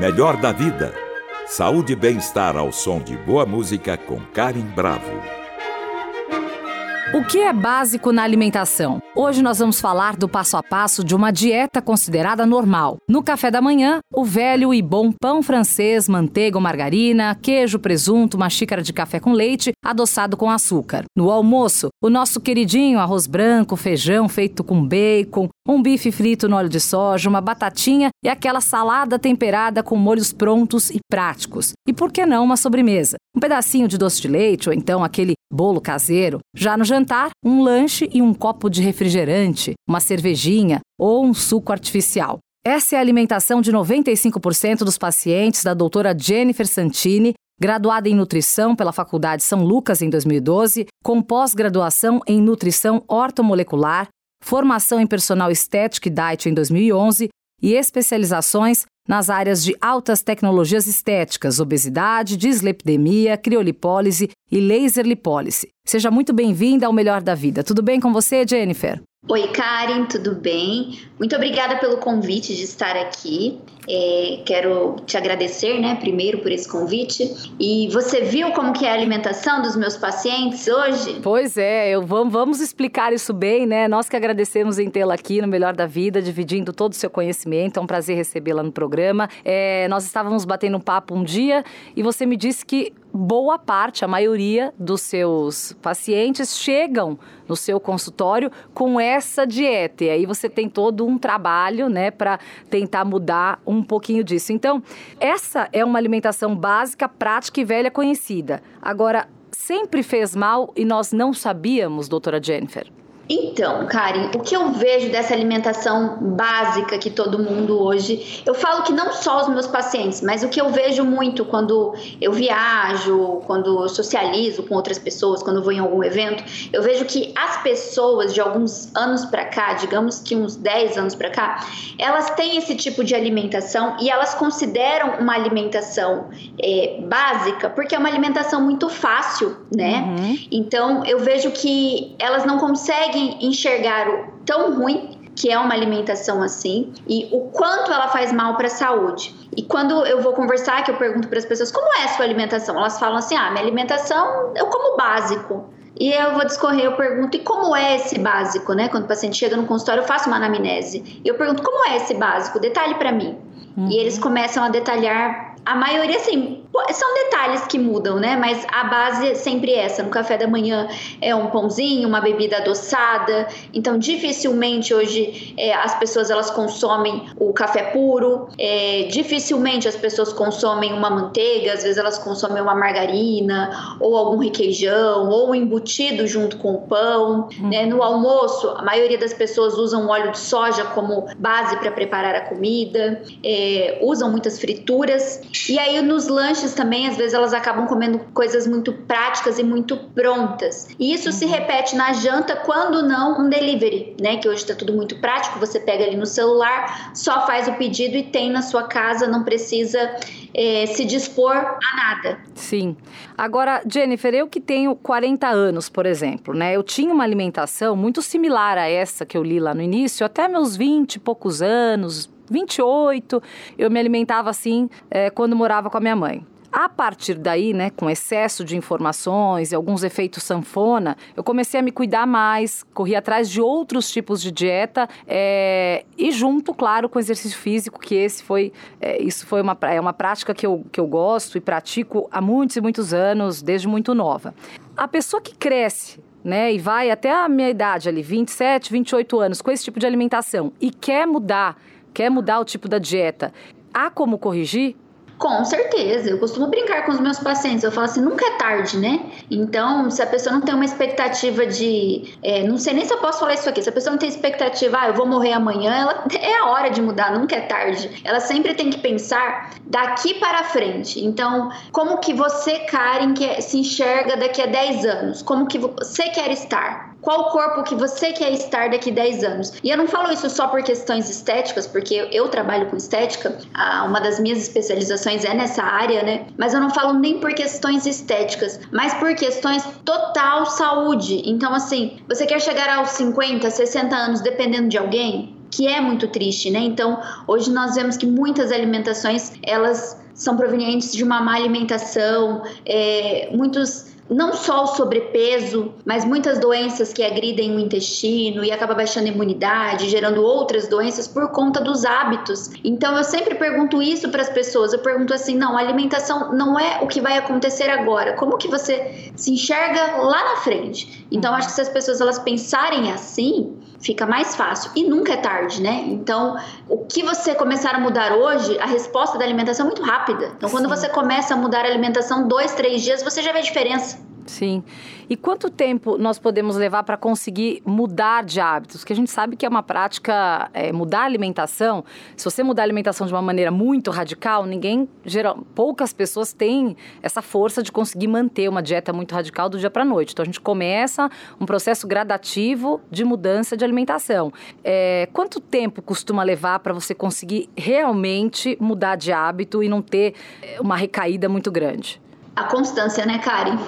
Melhor da vida. Saúde e bem-estar ao som de boa música com Karen Bravo. O que é básico na alimentação? Hoje nós vamos falar do passo a passo de uma dieta considerada normal. No café da manhã, o velho e bom pão francês, manteiga ou margarina, queijo, presunto, uma xícara de café com leite, adoçado com açúcar. No almoço, o nosso queridinho arroz branco, feijão feito com bacon, um bife frito no óleo de soja, uma batatinha e aquela salada temperada com molhos prontos e práticos. E por que não uma sobremesa? Um pedacinho de doce de leite ou então aquele bolo caseiro. Já no jantar, um lanche e um copo de refrigerante, uma cervejinha ou um suco artificial. Essa é a alimentação de 95% dos pacientes da doutora Jennifer Santini, graduada em nutrição pela Faculdade São Lucas em 2012, com pós-graduação em nutrição ortomolecular, formação em personal estética e diet em 2011 e especializações nas áreas de altas tecnologias estéticas, obesidade, dislipidemia, criolipólise e laser lipólise. Seja muito bem-vinda ao Melhor da Vida. Tudo bem com você, Jennifer? Oi, Karen, tudo bem? Muito obrigada pelo convite de estar aqui. É, quero te agradecer, né, primeiro por esse convite. E você viu como que é a alimentação dos meus pacientes hoje? Pois é, eu, vamos, vamos explicar isso bem, né? Nós que agradecemos em tê-la aqui no Melhor da Vida, dividindo todo o seu conhecimento. É um prazer recebê-la no programa. É, nós estávamos batendo um papo um dia e você me disse que boa parte, a maioria dos seus pacientes chegam no seu consultório com essa dieta. E aí você tem todo um trabalho, né, para tentar mudar um pouquinho disso. Então, essa é uma alimentação básica, prática e velha conhecida. Agora, sempre fez mal e nós não sabíamos, doutora Jennifer? Então, Karen, o que eu vejo dessa alimentação básica que todo mundo hoje, eu falo que não só os meus pacientes, mas o que eu vejo muito quando eu viajo, quando eu socializo com outras pessoas, quando eu vou em algum evento, eu vejo que as pessoas de alguns anos para cá, digamos que uns 10 anos para cá, elas têm esse tipo de alimentação e elas consideram uma alimentação é, básica porque é uma alimentação muito fácil, né? Uhum. Então, eu vejo que elas não conseguem conseguem enxergar o tão ruim que é uma alimentação assim e o quanto ela faz mal para a saúde. E quando eu vou conversar, que eu pergunto para as pessoas como é a sua alimentação, elas falam assim: "Ah, minha alimentação eu como básico". E eu vou discorrer, eu pergunto, e como é esse básico, né? Quando o paciente chega no consultório, eu faço uma anamnese. E eu pergunto, como é esse básico? Detalhe para mim. Uhum. E eles começam a detalhar a maioria, assim, são detalhes que mudam, né? Mas a base é sempre essa. No café da manhã é um pãozinho, uma bebida adoçada. Então, dificilmente hoje é, as pessoas elas consomem o café puro. É, dificilmente as pessoas consomem uma manteiga. Às vezes elas consomem uma margarina ou algum requeijão ou um embutido junto com o pão. Uhum. Né? No almoço, a maioria das pessoas usam óleo de soja como base para preparar a comida. É, usam muitas frituras. E aí nos lanches também, às vezes elas acabam comendo coisas muito práticas e muito prontas. E isso uhum. se repete na janta, quando não um delivery, né? Que hoje está tudo muito prático, você pega ali no celular, só faz o pedido e tem na sua casa, não precisa é, se dispor a nada. Sim. Agora, Jennifer, eu que tenho 40 anos, por exemplo, né? Eu tinha uma alimentação muito similar a essa que eu li lá no início, até meus 20 e poucos anos, 28, eu me alimentava assim é, quando morava com a minha mãe. A partir daí, né, com excesso de informações e alguns efeitos sanfona, eu comecei a me cuidar mais, corri atrás de outros tipos de dieta é, e junto, claro, com exercício físico, que esse foi, é, isso foi uma, é uma prática que eu, que eu gosto e pratico há muitos e muitos anos, desde muito nova. A pessoa que cresce né, e vai até a minha idade ali, 27, 28 anos, com esse tipo de alimentação e quer mudar quer mudar o tipo da dieta, há como corrigir? Com certeza, eu costumo brincar com os meus pacientes. Eu falo assim, nunca é tarde, né? Então, se a pessoa não tem uma expectativa de. É, não sei nem se eu posso falar isso aqui. Se a pessoa não tem expectativa, ah, eu vou morrer amanhã, ela, é a hora de mudar, nunca é tarde. Ela sempre tem que pensar daqui para frente. Então, como que você, Karen, que se enxerga daqui a 10 anos? Como que você quer estar? Qual corpo que você quer estar daqui 10 anos. E eu não falo isso só por questões estéticas, porque eu trabalho com estética, uma das minhas especializações é nessa área, né? Mas eu não falo nem por questões estéticas, mas por questões total saúde. Então, assim, você quer chegar aos 50, 60 anos dependendo de alguém? que é muito triste, né? Então, hoje nós vemos que muitas alimentações elas são provenientes de uma má alimentação, é, muitos não só o sobrepeso, mas muitas doenças que agridem o intestino e acaba baixando a imunidade, gerando outras doenças por conta dos hábitos. Então eu sempre pergunto isso para as pessoas. Eu pergunto assim: não, a alimentação não é o que vai acontecer agora. Como que você se enxerga lá na frente? Então acho que se as pessoas elas pensarem assim, fica mais fácil. E nunca é tarde, né? Então, o que você começar a mudar hoje, a resposta da alimentação é muito rápida. Então, quando Sim. você começa a mudar a alimentação, dois, três dias, você já vê a diferença. Sim. E quanto tempo nós podemos levar para conseguir mudar de hábitos? Que a gente sabe que é uma prática, é, mudar a alimentação. Se você mudar a alimentação de uma maneira muito radical, ninguém, geral, poucas pessoas têm essa força de conseguir manter uma dieta muito radical do dia para noite. Então a gente começa um processo gradativo de mudança de alimentação. É, quanto tempo costuma levar para você conseguir realmente mudar de hábito e não ter é, uma recaída muito grande? A constância, né, Karen?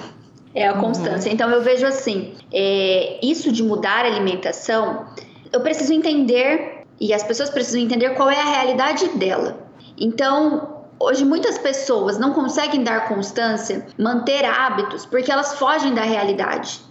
É a constância. Uhum. Então eu vejo assim, é, isso de mudar a alimentação, eu preciso entender e as pessoas precisam entender qual é a realidade dela. Então, hoje muitas pessoas não conseguem dar constância, manter hábitos, porque elas fogem da realidade.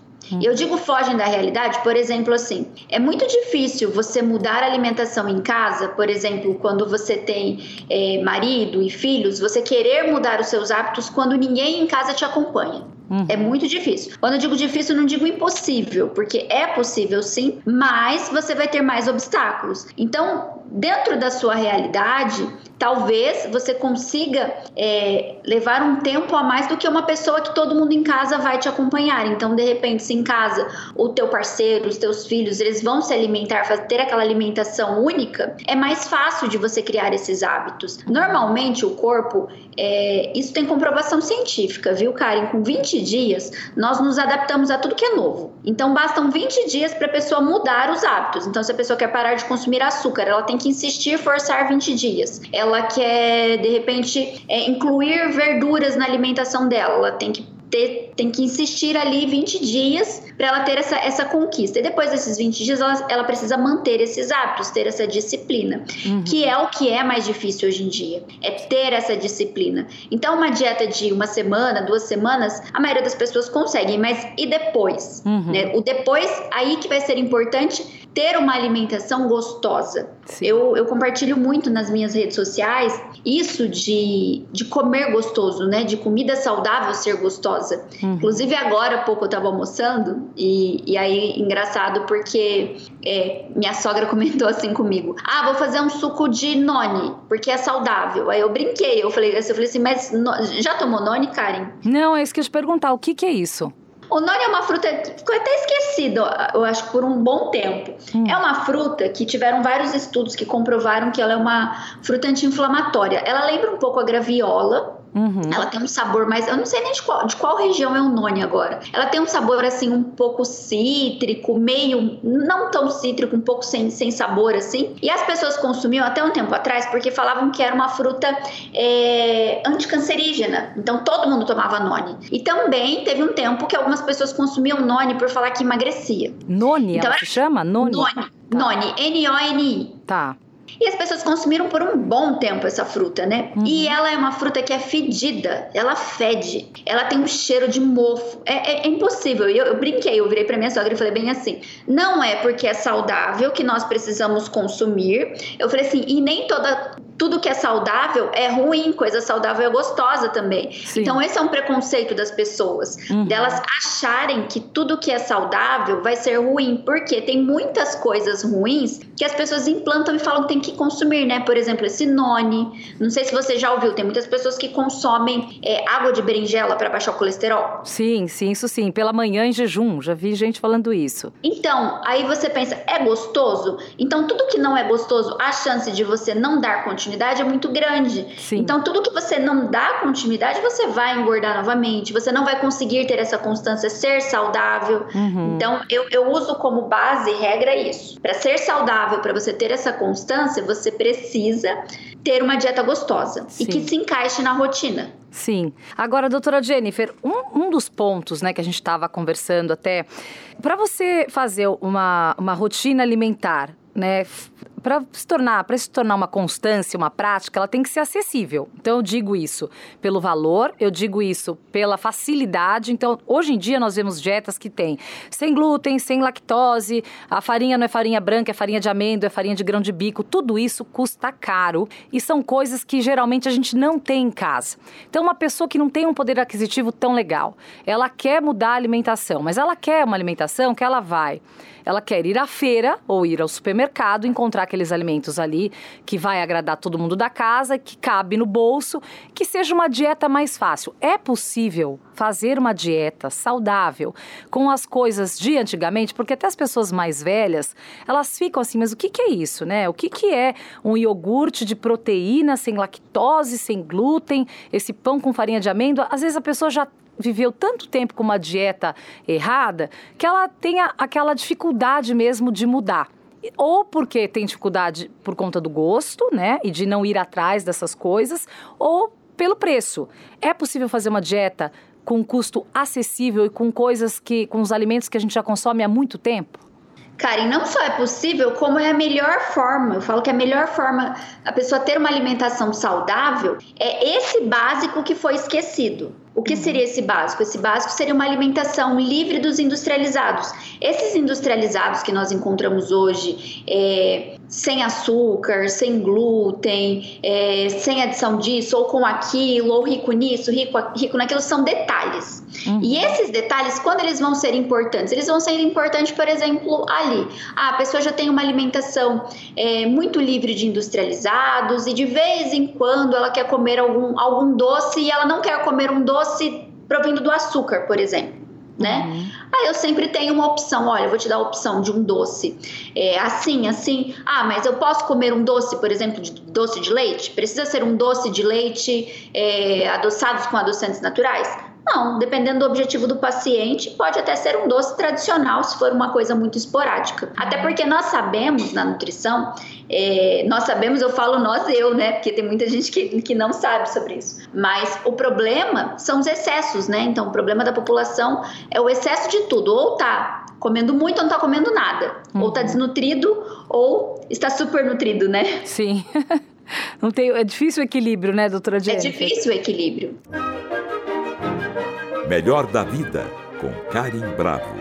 E eu digo fogem da realidade, por exemplo, assim, é muito difícil você mudar a alimentação em casa, por exemplo, quando você tem é, marido e filhos, você querer mudar os seus hábitos quando ninguém em casa te acompanha. Uhum. É muito difícil. Quando eu digo difícil, eu não digo impossível, porque é possível sim, mas você vai ter mais obstáculos. Então, dentro da sua realidade, talvez você consiga é, levar um tempo a mais do que uma pessoa que todo mundo em casa vai te acompanhar. Então, de repente, se em casa o teu parceiro, os teus filhos, eles vão se alimentar, ter aquela alimentação única, é mais fácil de você criar esses hábitos. Normalmente, o corpo, é, isso tem comprovação científica, viu, Karen? Com 20 dias, nós nos adaptamos a tudo que é novo. Então, bastam 20 dias para a pessoa mudar os hábitos. Então, se a pessoa quer parar de consumir açúcar, ela tem que insistir, forçar 20 dias. Ela ela quer, de repente, é, incluir verduras na alimentação dela, ela tem que ter, tem que insistir ali 20 dias para ela ter essa, essa conquista. E depois desses 20 dias, ela, ela precisa manter esses hábitos, ter essa disciplina, uhum. que é o que é mais difícil hoje em dia, é ter essa disciplina. Então, uma dieta de uma semana, duas semanas, a maioria das pessoas conseguem, mas e depois? Uhum. Né? O depois, aí que vai ser importante ter uma alimentação gostosa. Eu, eu compartilho muito nas minhas redes sociais isso de, de comer gostoso, né? De comida saudável ser gostosa. Uhum. Inclusive, agora há pouco eu estava almoçando e, e aí, engraçado, porque é, minha sogra comentou assim comigo: Ah, vou fazer um suco de noni, porque é saudável. Aí eu brinquei, eu falei, eu falei assim, mas no, já tomou noni, Karen? Não, é isso que eu te perguntar, o que, que é isso? O noni é uma fruta que ficou até esquecido, eu acho, por um bom tempo. Hum. É uma fruta que tiveram vários estudos que comprovaram que ela é uma fruta anti-inflamatória. Ela lembra um pouco a graviola, Uhum. Ela tem um sabor mais. Eu não sei nem de qual, de qual região é o noni agora. Ela tem um sabor assim, um pouco cítrico, meio. Não tão cítrico, um pouco sem, sem sabor assim. E as pessoas consumiam até um tempo atrás porque falavam que era uma fruta é, anticancerígena. Então todo mundo tomava noni. E também teve um tempo que algumas pessoas consumiam noni por falar que emagrecia. Noni, então, ela se chama? Noni? Noni. Tá. Noni. N-O-N-I. Tá. E as pessoas consumiram por um bom tempo essa fruta, né? Uhum. E ela é uma fruta que é fedida, ela fede, ela tem um cheiro de mofo. É, é, é impossível. Eu, eu brinquei, eu virei pra minha sogra e falei bem assim: não é porque é saudável que nós precisamos consumir. Eu falei assim, e nem toda tudo que é saudável é ruim, coisa saudável é gostosa também. Sim. Então, esse é um preconceito das pessoas, uhum. delas acharem que tudo que é saudável vai ser ruim, porque tem muitas coisas ruins que as pessoas implantam e falam que tem que consumir, né? Por exemplo, esse noni. Não sei se você já ouviu, tem muitas pessoas que consomem é, água de berinjela para baixar o colesterol. Sim, sim, isso sim. Pela manhã em jejum, já vi gente falando isso. Então, aí você pensa, é gostoso? Então, tudo que não é gostoso, a chance de você não dar continuidade é muito grande. Sim. Então, tudo que você não dá continuidade, você vai engordar novamente, você não vai conseguir ter essa constância, ser saudável. Uhum. Então, eu, eu uso como base regra isso. Para ser saudável, para você ter essa constância, você precisa ter uma dieta gostosa Sim. e que se encaixe na rotina. Sim. Agora, doutora Jennifer, um, um dos pontos né, que a gente estava conversando até, para você fazer uma, uma rotina alimentar, né, para se tornar, para se tornar uma constância, uma prática, ela tem que ser acessível. Então eu digo isso pelo valor, eu digo isso pela facilidade. Então, hoje em dia nós vemos dietas que têm sem glúten, sem lactose, a farinha não é farinha branca, é farinha de amêndoa, é farinha de grão de bico, tudo isso custa caro e são coisas que geralmente a gente não tem em casa. Então, uma pessoa que não tem um poder aquisitivo tão legal, ela quer mudar a alimentação, mas ela quer uma alimentação que ela vai ela quer ir à feira ou ir ao supermercado, encontrar aqueles alimentos ali que vai agradar todo mundo da casa, que cabe no bolso, que seja uma dieta mais fácil. É possível fazer uma dieta saudável com as coisas de antigamente, porque até as pessoas mais velhas, elas ficam assim, mas o que, que é isso, né? O que, que é um iogurte de proteína sem lactose, sem glúten, esse pão com farinha de amêndoa? Às vezes a pessoa já viveu tanto tempo com uma dieta errada que ela tenha aquela dificuldade mesmo de mudar. Ou porque tem dificuldade por conta do gosto, né? E de não ir atrás dessas coisas, ou pelo preço. É possível fazer uma dieta com custo acessível e com coisas que, com os alimentos que a gente já consome há muito tempo? Karen, não só é possível, como é a melhor forma. Eu falo que a melhor forma a pessoa ter uma alimentação saudável é esse básico que foi esquecido. O que seria esse básico? Esse básico seria uma alimentação livre dos industrializados. Esses industrializados que nós encontramos hoje, é, sem açúcar, sem glúten, é, sem adição disso, ou com aquilo, ou rico nisso, rico, rico naquilo, são detalhes. Uhum. E esses detalhes, quando eles vão ser importantes? Eles vão ser importantes, por exemplo, ali. Ah, a pessoa já tem uma alimentação é, muito livre de industrializados e de vez em quando ela quer comer algum, algum doce e ela não quer comer um doce doce provindo do açúcar, por exemplo. Né? Uhum. Aí eu sempre tenho uma opção, olha, eu vou te dar a opção de um doce é, assim, assim. Ah, mas eu posso comer um doce, por exemplo, de doce de leite? Precisa ser um doce de leite é, adoçados com adoçantes naturais? Não, dependendo do objetivo do paciente, pode até ser um doce tradicional se for uma coisa muito esporádica. Até porque nós sabemos na nutrição, é, nós sabemos, eu falo nós, eu, né? Porque tem muita gente que, que não sabe sobre isso. Mas o problema são os excessos, né? Então, o problema da população é o excesso de tudo. Ou tá comendo muito ou não tá comendo nada. Uhum. Ou tá desnutrido ou está super nutrido, né? Sim. Não tem, é difícil o equilíbrio, né, doutora Jennifer? É difícil o equilíbrio. Melhor da Vida, com Karim Bravo.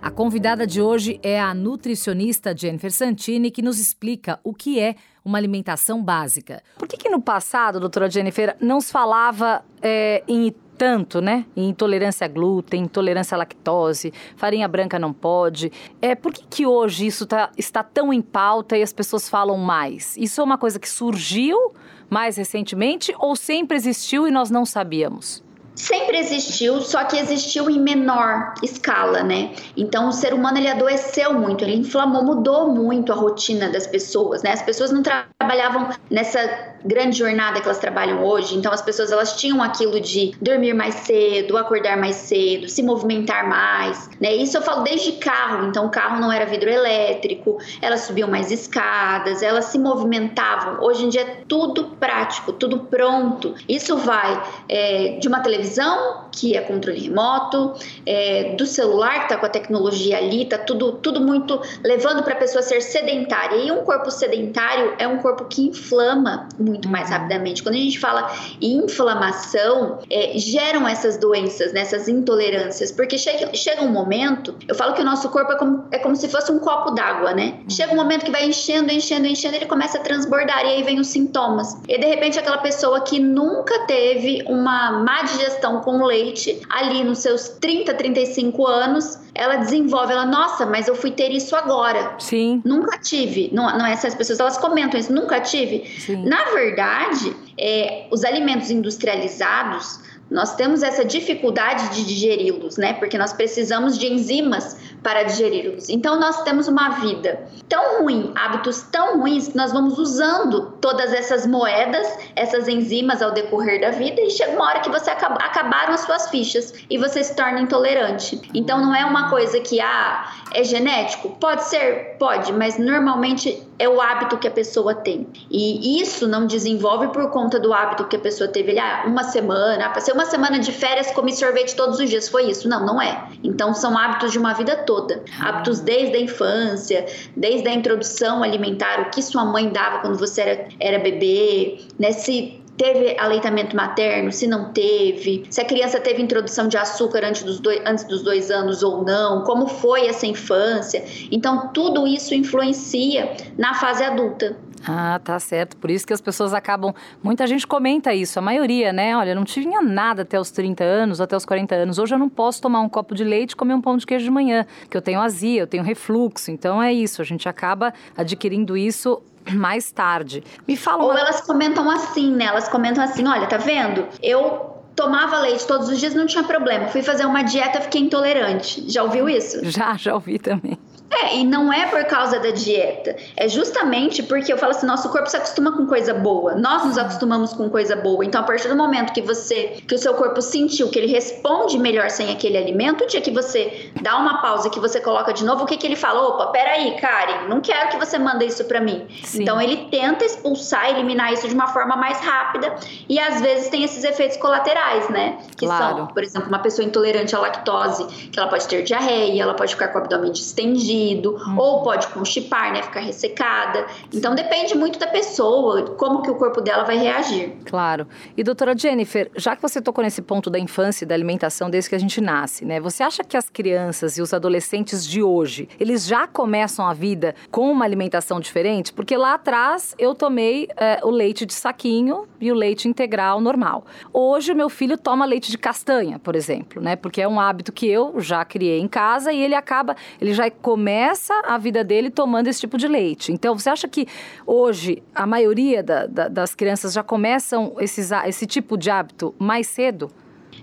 A convidada de hoje é a nutricionista Jennifer Santini, que nos explica o que é uma alimentação básica. Por que, que no passado, doutora Jennifer, não se falava é, em tanto, né? Em intolerância a glúten, intolerância à lactose, farinha branca não pode. É, por que, que hoje isso tá, está tão em pauta e as pessoas falam mais? Isso é uma coisa que surgiu mais recentemente ou sempre existiu e nós não sabíamos? sempre existiu, só que existiu em menor escala, né? Então o ser humano ele adoeceu muito, ele inflamou, mudou muito a rotina das pessoas, né? As pessoas não trabalhavam nessa grande jornada que elas trabalham hoje, então as pessoas elas tinham aquilo de dormir mais cedo, acordar mais cedo, se movimentar mais, né? Isso eu falo desde carro, então o carro não era vidro elétrico, elas subiam mais escadas, elas se movimentavam. Hoje em dia é tudo prático, tudo pronto. Isso vai é, de uma televisão que é controle remoto, é, do celular, que está com a tecnologia ali, tá tudo, tudo muito levando para a pessoa ser sedentária. E um corpo sedentário é um corpo que inflama muito mais uhum. rapidamente. Quando a gente fala em inflamação, é, geram essas doenças, né, essas intolerâncias, porque chega, chega um momento, eu falo que o nosso corpo é como, é como se fosse um copo d'água, né? Uhum. Chega um momento que vai enchendo, enchendo, enchendo, ele começa a transbordar e aí vem os sintomas. E de repente aquela pessoa que nunca teve uma má digestão digestão com leite, ali nos seus 30, 35 anos, ela desenvolve, ela, nossa, mas eu fui ter isso agora. Sim. Nunca tive. Não, não essas pessoas, elas comentam isso, nunca tive. Sim. Na verdade, é, os alimentos industrializados, nós temos essa dificuldade de digeri-los, né? Porque nós precisamos de enzimas para digeri-los. Então nós temos uma vida tão ruim, hábitos tão ruins que nós vamos usando todas essas moedas, essas enzimas ao decorrer da vida e chega uma hora que você acaba, acabaram as suas fichas e você se torna intolerante. Então não é uma coisa que ah, é genético, pode ser, pode, mas normalmente é o hábito que a pessoa tem. E isso não desenvolve por conta do hábito que a pessoa teve. Ah, uma semana, ah, passei uma semana de férias, comi sorvete todos os dias, foi isso. Não, não é. Então são hábitos de uma vida toda toda. Hábitos desde a infância, desde a introdução alimentar, o que sua mãe dava quando você era, era bebê, né? Se teve aleitamento materno, se não teve, se a criança teve introdução de açúcar antes dos dois, antes dos dois anos ou não, como foi essa infância. Então, tudo isso influencia na fase adulta. Ah, tá certo. Por isso que as pessoas acabam. Muita gente comenta isso, a maioria, né? Olha, não tinha nada até os 30 anos, até os 40 anos. Hoje eu não posso tomar um copo de leite e comer um pão de queijo de manhã, que eu tenho azia, eu tenho refluxo. Então é isso, a gente acaba adquirindo isso mais tarde. Me fala. Ou elas comentam assim, né? Elas comentam assim: olha, tá vendo? Eu tomava leite todos os dias, não tinha problema. Fui fazer uma dieta, fiquei intolerante. Já ouviu isso? Já, já ouvi também. É, e não é por causa da dieta. É justamente porque eu falo assim, nosso corpo se acostuma com coisa boa. Nós nos acostumamos com coisa boa. Então, a partir do momento que você, que o seu corpo sentiu que ele responde melhor sem aquele alimento, o dia que você dá uma pausa, que você coloca de novo, o que que ele fala? Opa, peraí, Karen, não quero que você manda isso para mim. Sim. Então, ele tenta expulsar, eliminar isso de uma forma mais rápida e às vezes tem esses efeitos colaterais, né? Que claro. são, por exemplo, uma pessoa intolerante à lactose, que ela pode ter diarreia, ela pode ficar com o abdômen distendido uhum. ou pode constipar, né, ficar ressecada. Então depende muito da pessoa, como que o corpo dela vai reagir. Claro. E doutora Jennifer, já que você tocou nesse ponto da infância e da alimentação desde que a gente nasce, né? Você acha que as crianças e os adolescentes de hoje, eles já começam a vida com uma alimentação diferente? Porque lá atrás eu tomei é, o leite de saquinho e o leite integral normal. Hoje o meu filho toma leite de castanha, por exemplo, né? Porque é um hábito que eu já criei em casa e ele acaba, ele já começa começa a vida dele tomando esse tipo de leite. Então, você acha que hoje a maioria da, da, das crianças já começam esses, esse tipo de hábito mais cedo?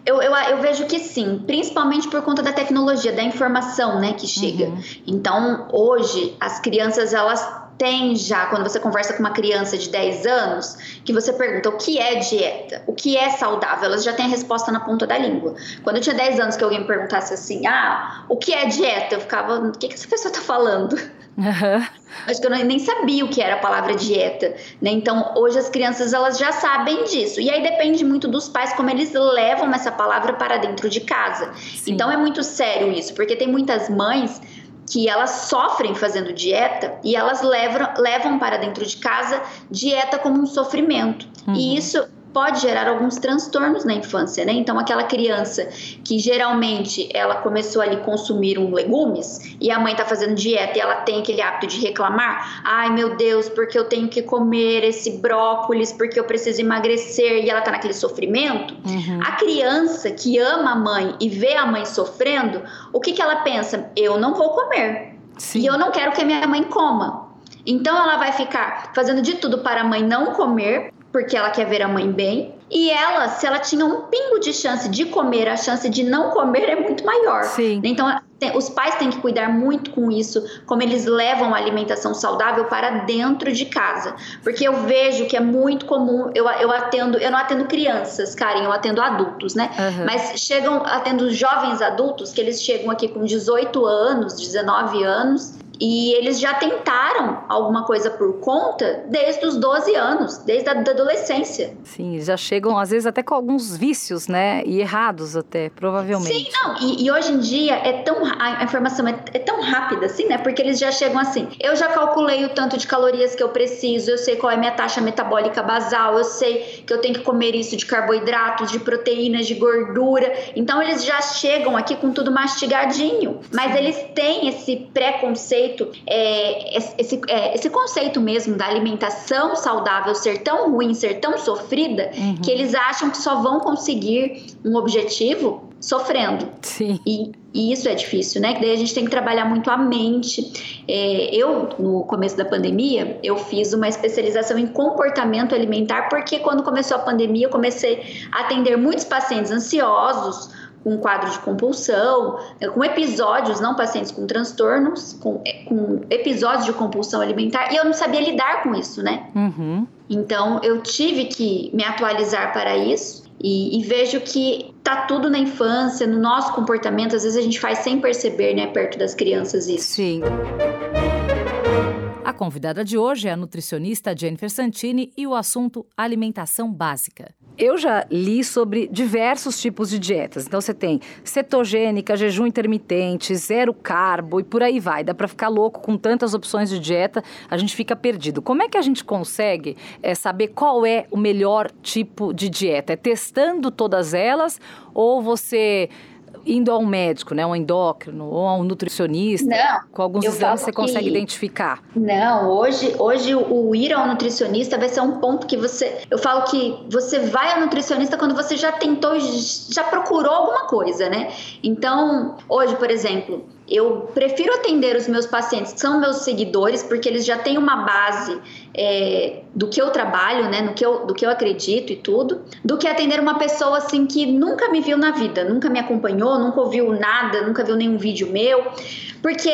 Eu, eu, eu, vejo que sim, principalmente por conta da tecnologia, da informação, né, que chega. Uhum. Então, hoje, as crianças, elas tem já, quando você conversa com uma criança de 10 anos, que você pergunta o que é dieta, o que é saudável, elas já têm a resposta na ponta da língua. Quando eu tinha 10 anos que alguém me perguntasse assim, ah, o que é dieta? Eu ficava, o que, que essa pessoa tá falando? Uhum. Acho que eu nem sabia o que era a palavra dieta, né? Então, hoje as crianças elas já sabem disso. E aí depende muito dos pais como eles levam essa palavra para dentro de casa. Sim. Então é muito sério isso, porque tem muitas mães que elas sofrem fazendo dieta e elas levam, levam para dentro de casa dieta como um sofrimento. Uhum. E isso pode gerar alguns transtornos na infância, né? Então, aquela criança que geralmente ela começou ali consumir um legumes e a mãe tá fazendo dieta e ela tem aquele hábito de reclamar: ai meu Deus, porque eu tenho que comer esse brócolis, porque eu preciso emagrecer e ela tá naquele sofrimento. Uhum. A criança que ama a mãe e vê a mãe sofrendo, o que, que ela pensa? Eu não vou comer. Sim. E eu não quero que a minha mãe coma. Então ela vai ficar fazendo de tudo para a mãe não comer, porque ela quer ver a mãe bem. E ela, se ela tinha um pingo de chance de comer, a chance de não comer é muito maior. Sim. Então, os pais têm que cuidar muito com isso, como eles levam a alimentação saudável para dentro de casa. Porque eu vejo que é muito comum, eu, eu atendo, eu não atendo crianças, Karen, eu atendo adultos, né? Uhum. Mas chegam, atendo jovens adultos, que eles chegam aqui com 18 anos, 19 anos, e eles já tentaram alguma coisa por conta desde os 12 anos, desde a adolescência. Sim, já chegam às vezes até com alguns vícios, né? E errados até, provavelmente. Sim, não. E, e hoje em dia é tão a informação é, é, tão rápida assim, né? Porque eles já chegam assim. Eu já calculei o tanto de calorias que eu preciso, eu sei qual é a minha taxa metabólica basal, eu sei que eu tenho que comer isso de carboidratos, de proteínas, de gordura. Então eles já chegam aqui com tudo mastigadinho. Mas eles têm esse preconceito conceito, é, esse, é, esse conceito mesmo da alimentação saudável ser tão ruim, ser tão sofrida, uhum. que eles acham que só vão conseguir um objetivo sofrendo. Sim. E, e, isso é difícil, né? Que daí a gente tem que trabalhar muito a mente. É, eu, no começo da pandemia, eu fiz uma especialização em comportamento alimentar, porque quando começou a pandemia, eu comecei a atender muitos pacientes ansiosos, com quadro de compulsão, né, com episódios, não pacientes com transtornos, com, é, com episódios de compulsão alimentar, e eu não sabia lidar com isso, né? Uhum. Então eu tive que me atualizar para isso. E, e, vejo que tá tudo na infância, no nosso comportamento, às vezes a gente faz sem perceber, né, perto das crianças isso. Sim. A convidada de hoje é a nutricionista Jennifer Santini e o assunto alimentação básica. Eu já li sobre diversos tipos de dietas. Então você tem cetogênica, jejum intermitente, zero carbo e por aí vai. Dá para ficar louco com tantas opções de dieta, a gente fica perdido. Como é que a gente consegue é, saber qual é o melhor tipo de dieta? É testando todas elas ou você indo a um médico, né, um endócrino ou a um nutricionista, não, com alguns exames você consegue que... identificar? Não, hoje, hoje o, o ir ao nutricionista vai ser um ponto que você, eu falo que você vai ao nutricionista quando você já tentou, já procurou alguma coisa, né? Então, hoje, por exemplo, eu prefiro atender os meus pacientes, que são meus seguidores, porque eles já têm uma base é, do que eu trabalho, né, no que eu, do que eu acredito e tudo, do que atender uma pessoa assim que nunca me viu na vida, nunca me acompanhou, nunca ouviu nada, nunca viu nenhum vídeo meu, porque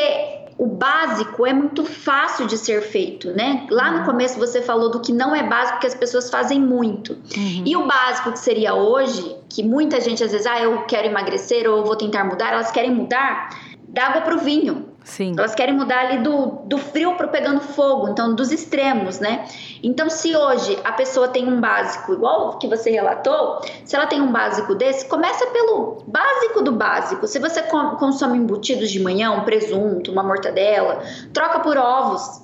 o básico é muito fácil de ser feito, né? Lá no uhum. começo você falou do que não é básico, que as pessoas fazem muito. Uhum. E o básico que seria hoje, que muita gente às vezes, ah, eu quero emagrecer ou eu vou tentar mudar, elas querem mudar, da água para o vinho. Sim. Elas querem mudar ali do, do frio para pegando fogo, então dos extremos, né? Então, se hoje a pessoa tem um básico igual que você relatou, se ela tem um básico desse, começa pelo básico do básico. Se você consome embutidos de manhã, um presunto, uma mortadela, troca por ovos.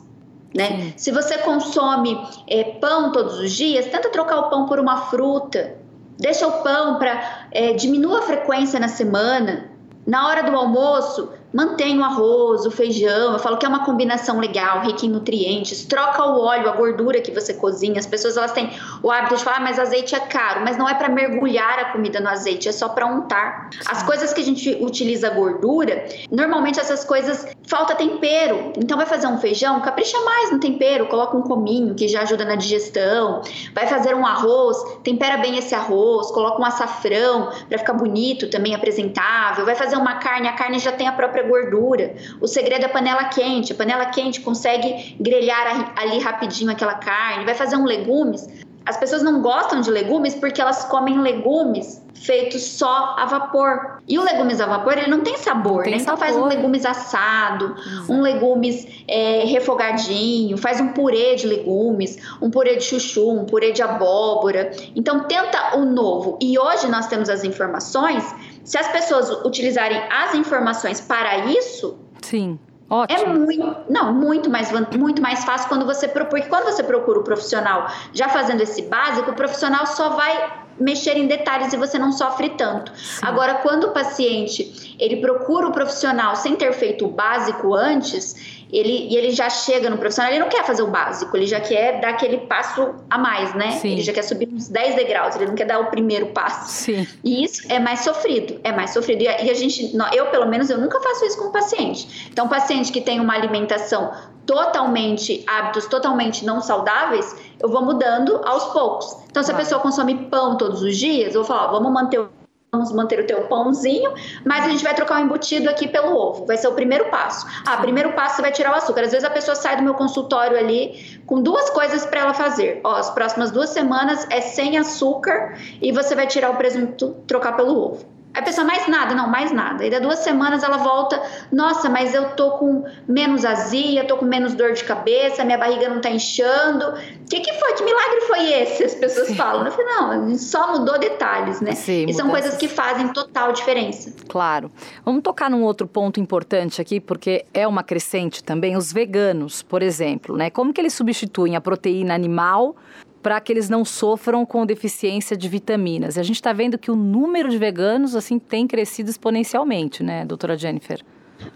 Né? Se você consome é, pão todos os dias, tenta trocar o pão por uma fruta. Deixa o pão para é, diminua a frequência na semana. Na hora do almoço, mantém o arroz, o feijão. Eu falo que é uma combinação legal, rica em nutrientes. Troca o óleo, a gordura que você cozinha. As pessoas elas têm o hábito de falar, ah, mas azeite é caro, mas não é para mergulhar a comida no azeite, é só para untar. As coisas que a gente utiliza gordura, normalmente essas coisas falta tempero. Então vai fazer um feijão, capricha mais no tempero, coloca um cominho que já ajuda na digestão. Vai fazer um arroz, tempera bem esse arroz, coloca um açafrão para ficar bonito, também apresentável. Vai fazer uma carne, a carne já tem a própria gordura. O segredo é a panela quente. A panela quente consegue grelhar ali rapidinho aquela carne. Vai fazer um legumes. As pessoas não gostam de legumes porque elas comem legumes feitos só a vapor. E o legumes a vapor, ele não tem sabor, tem né? Então faz um legumes assado, Exato. um legumes é, refogadinho, faz um purê de legumes, um purê de chuchu, um purê de abóbora. Então tenta o novo. E hoje nós temos as informações se as pessoas utilizarem as informações para isso, sim. Ótimo. É muito, não, muito mais, muito mais fácil quando você porque quando você procura o profissional já fazendo esse básico, o profissional só vai mexer em detalhes e você não sofre tanto. Sim. Agora, quando o paciente ele procura o profissional sem ter feito o básico antes, ele, e ele já chega no profissional, ele não quer fazer o básico, ele já quer dar aquele passo a mais, né? Sim. Ele já quer subir uns 10 degraus, ele não quer dar o primeiro passo. Sim. E isso é mais sofrido, é mais sofrido. E a, e a gente, eu pelo menos, eu nunca faço isso com o paciente. Então, paciente que tem uma alimentação totalmente, hábitos totalmente não saudáveis, eu vou mudando aos poucos. Então, se a pessoa consome pão todos os dias, eu vou falar, ó, vamos manter o vamos manter o teu pãozinho, mas a gente vai trocar o embutido aqui pelo ovo. Vai ser o primeiro passo. Ah, primeiro passo você vai tirar o açúcar. Às vezes a pessoa sai do meu consultório ali com duas coisas para ela fazer. Ó, as próximas duas semanas é sem açúcar e você vai tirar o presunto, trocar pelo ovo. A pessoa, mais nada, não, mais nada. E da duas semanas ela volta, nossa, mas eu tô com menos azia, tô com menos dor de cabeça, minha barriga não tá inchando. O que, que foi? Que milagre foi esse? As pessoas Sim. falam. Eu falei, não, só mudou detalhes, né? Sim, e são coisas que fazem total diferença. Claro. Vamos tocar num outro ponto importante aqui, porque é uma crescente também, os veganos, por exemplo, né? Como que eles substituem a proteína animal para que eles não sofram com deficiência de vitaminas. A gente está vendo que o número de veganos assim tem crescido exponencialmente, né, doutora Jennifer?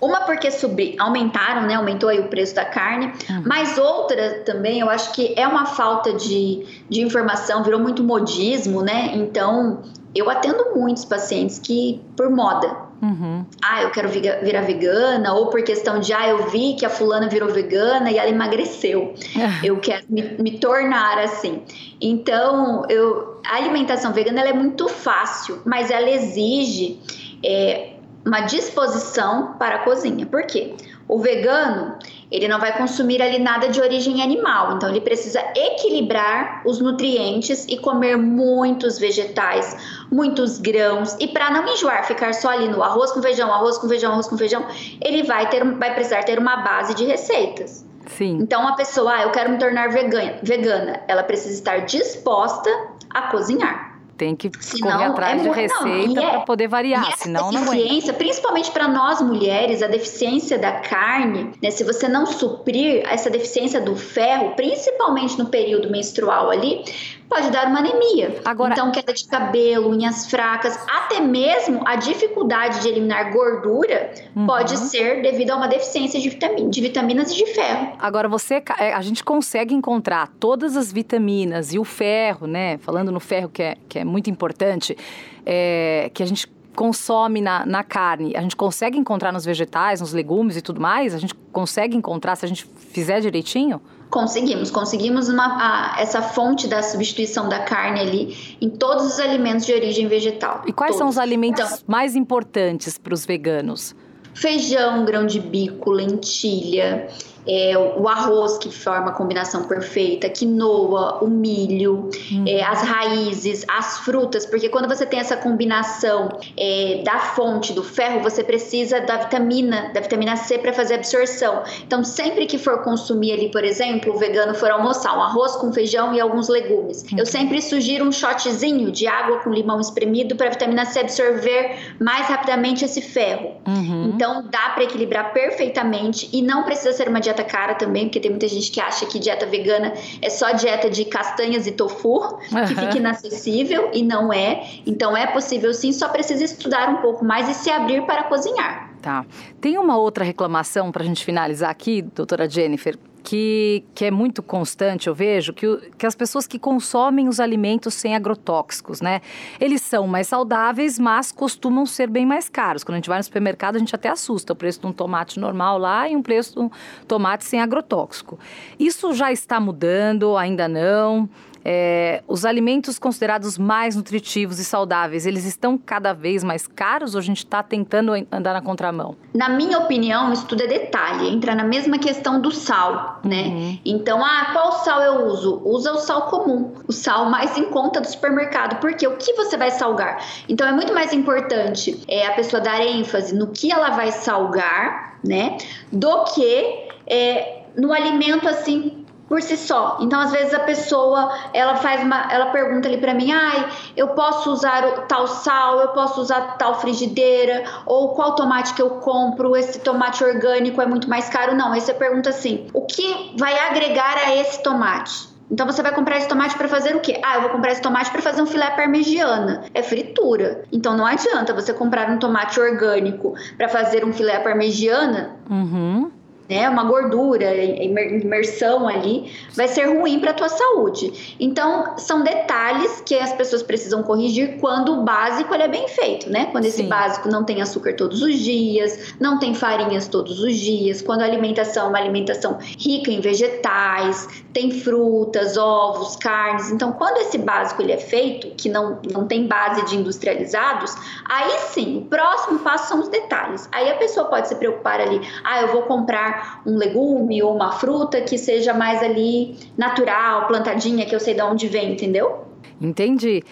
Uma porque aumentaram, né? Aumentou aí o preço da carne, uhum. mas outra também, eu acho que é uma falta de, de informação, virou muito modismo, né? Então, eu atendo muitos pacientes que, por moda, Uhum. Ah, eu quero virar vegana, ou por questão de, ah, eu vi que a fulana virou vegana e ela emagreceu. eu quero me, me, tornar assim. Então, eu, a alimentação vegana é muito fácil, mas ela exige é, uma disposição para a cozinha. Por quê? O vegano, ele não vai consumir ali nada de origem animal, então ele precisa equilibrar os nutrientes e comer muitos vegetais, muitos grãos. E para não enjoar, ficar só ali no arroz com feijão, arroz com feijão, arroz com feijão, ele vai ter vai precisar ter uma base de receitas. Sim. Então a pessoa, ah, eu quero me tornar vegana, vegana, ela precisa estar disposta a cozinhar. Tem que senão, correr atrás é de receita para é, poder variar, senão não aguenta. principalmente para nós mulheres, a deficiência da carne, né, se você não suprir essa deficiência do ferro, principalmente no período menstrual ali, pode dar uma anemia. Agora, então, queda de cabelo, unhas fracas, até mesmo a dificuldade de eliminar gordura uhum. pode ser devido a uma deficiência de, vitamina, de vitaminas e de ferro. Agora, você, é, a gente consegue encontrar todas as vitaminas e o ferro, né? Falando no ferro que é, que é muito importante, é, que a gente consome na, na carne, a gente consegue encontrar nos vegetais, nos legumes e tudo mais? A gente consegue encontrar se a gente fizer direitinho? Conseguimos, conseguimos uma, a, essa fonte da substituição da carne ali em todos os alimentos de origem vegetal. E quais todos. são os alimentos então, mais importantes para os veganos? Feijão, grão de bico, lentilha, é, o arroz que forma a combinação perfeita, quinoa, o milho, uhum. é, as raízes, as frutas, porque quando você tem essa combinação é, da fonte do ferro, você precisa da vitamina, da vitamina C para fazer absorção. Então, sempre que for consumir ali, por exemplo, o vegano for almoçar um arroz com feijão e alguns legumes, uhum. eu sempre sugiro um shotzinho de água com limão espremido para a vitamina C absorver mais rapidamente esse ferro. Uhum. Então, dá para equilibrar perfeitamente e não precisa ser uma dieta dieta cara também, porque tem muita gente que acha que dieta vegana é só dieta de castanhas e tofu, que fica inacessível e não é. Então é possível sim, só precisa estudar um pouco mais e se abrir para cozinhar. Tá. Tem uma outra reclamação para a gente finalizar aqui, doutora Jennifer, que, que é muito constante, eu vejo, que, que as pessoas que consomem os alimentos sem agrotóxicos, né? Eles são mais saudáveis, mas costumam ser bem mais caros. Quando a gente vai no supermercado, a gente até assusta o preço de um tomate normal lá e um preço de um tomate sem agrotóxico. Isso já está mudando, ainda não? É, os alimentos considerados mais nutritivos e saudáveis, eles estão cada vez mais caros ou a gente está tentando andar na contramão? Na minha opinião, isso tudo é detalhe. Entra na mesma questão do sal, né? Uhum. Então, ah, qual sal eu uso? Usa o sal comum, o sal mais em conta do supermercado. Porque o que você vai salgar? Então, é muito mais importante é, a pessoa dar ênfase no que ela vai salgar, né? Do que é, no alimento assim por si só. Então, às vezes a pessoa, ela faz uma, ela pergunta ali para mim, ai, eu posso usar tal sal, eu posso usar tal frigideira, ou qual tomate que eu compro, esse tomate orgânico é muito mais caro. Não, aí você pergunta assim, o que vai agregar a esse tomate? Então você vai comprar esse tomate para fazer o quê? Ah, eu vou comprar esse tomate para fazer um filé parmegiana. É fritura. Então não adianta você comprar um tomate orgânico para fazer um filé parmegiana. Uhum né, uma gordura, imersão ali, vai ser ruim para a tua saúde. Então, são detalhes que as pessoas precisam corrigir quando o básico é bem feito, né? Quando esse Sim. básico não tem açúcar todos os dias, não tem farinhas todos os dias, quando a alimentação é uma alimentação rica em vegetais, tem frutas, ovos, carnes. Então, quando esse básico ele é feito, que não, não tem base de industrializados, aí sim, o próximo passo são os detalhes. Aí a pessoa pode se preocupar ali, ah, eu vou comprar um legume ou uma fruta que seja mais ali natural, plantadinha, que eu sei de onde vem, entendeu? Entendi.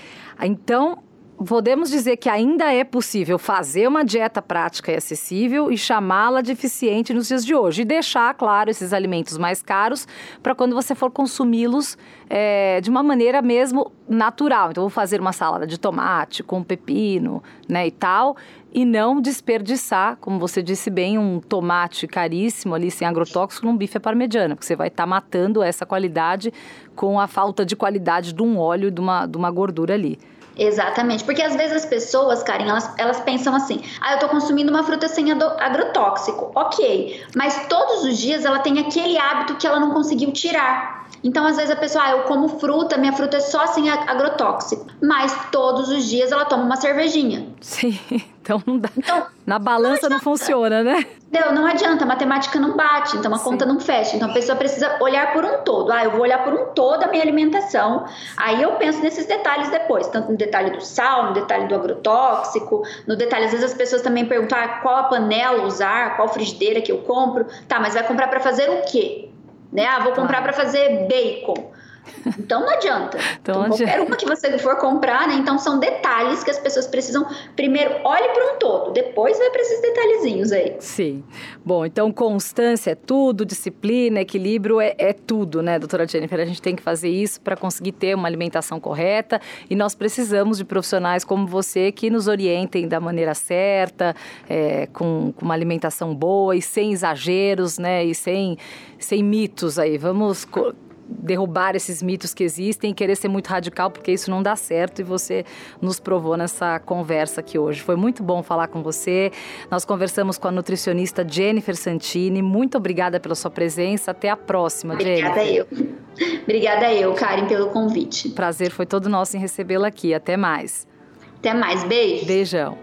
Então, podemos dizer que ainda é possível fazer uma dieta prática e acessível e chamá-la de eficiente nos dias de hoje. E deixar, claro, esses alimentos mais caros para quando você for consumi-los é, de uma maneira mesmo natural. Então, vou fazer uma salada de tomate com pepino né, e tal. E não desperdiçar, como você disse bem, um tomate caríssimo ali sem agrotóxico num bife parmegiana, porque você vai estar tá matando essa qualidade com a falta de qualidade de um óleo e de uma, de uma gordura ali. Exatamente, porque às vezes as pessoas, Karen, elas, elas pensam assim: ah, eu tô consumindo uma fruta sem agrotóxico. Ok, mas todos os dias ela tem aquele hábito que ela não conseguiu tirar. Então, às vezes a pessoa, ah, eu como fruta, minha fruta é só sem agrotóxico. Mas todos os dias ela toma uma cervejinha. Sim, então não dá. Então, Na balança não, não funciona, né? Não, não adianta, a matemática não bate, então a Sim. conta não fecha. Então a pessoa precisa olhar por um todo. Ah, eu vou olhar por um todo a minha alimentação. Aí eu penso nesses detalhes depois, tanto no detalhe do sal, no detalhe do agrotóxico, no detalhe, às vezes as pessoas também perguntam ah, qual a panela usar, qual frigideira que eu compro. Tá, mas vai comprar para fazer o quê? Né? Ah, vou comprar para fazer bacon. Então não adianta. Então, então qualquer uma que você for comprar, né? Então são detalhes que as pessoas precisam. Primeiro, olhe para um todo, depois vai para esses detalhezinhos aí. Sim. Bom, então constância é tudo, disciplina, equilíbrio é, é tudo, né, doutora Jennifer? A gente tem que fazer isso para conseguir ter uma alimentação correta e nós precisamos de profissionais como você que nos orientem da maneira certa, é, com, com uma alimentação boa e sem exageros, né? E sem, sem mitos aí. Vamos derrubar esses mitos que existem e querer ser muito radical, porque isso não dá certo e você nos provou nessa conversa aqui hoje. Foi muito bom falar com você. Nós conversamos com a nutricionista Jennifer Santini. Muito obrigada pela sua presença. Até a próxima, obrigada Jennifer. Obrigada eu. Obrigada eu, Karen, pelo convite. Prazer foi todo nosso em recebê-la aqui. Até mais. Até mais. Beijo. Beijão.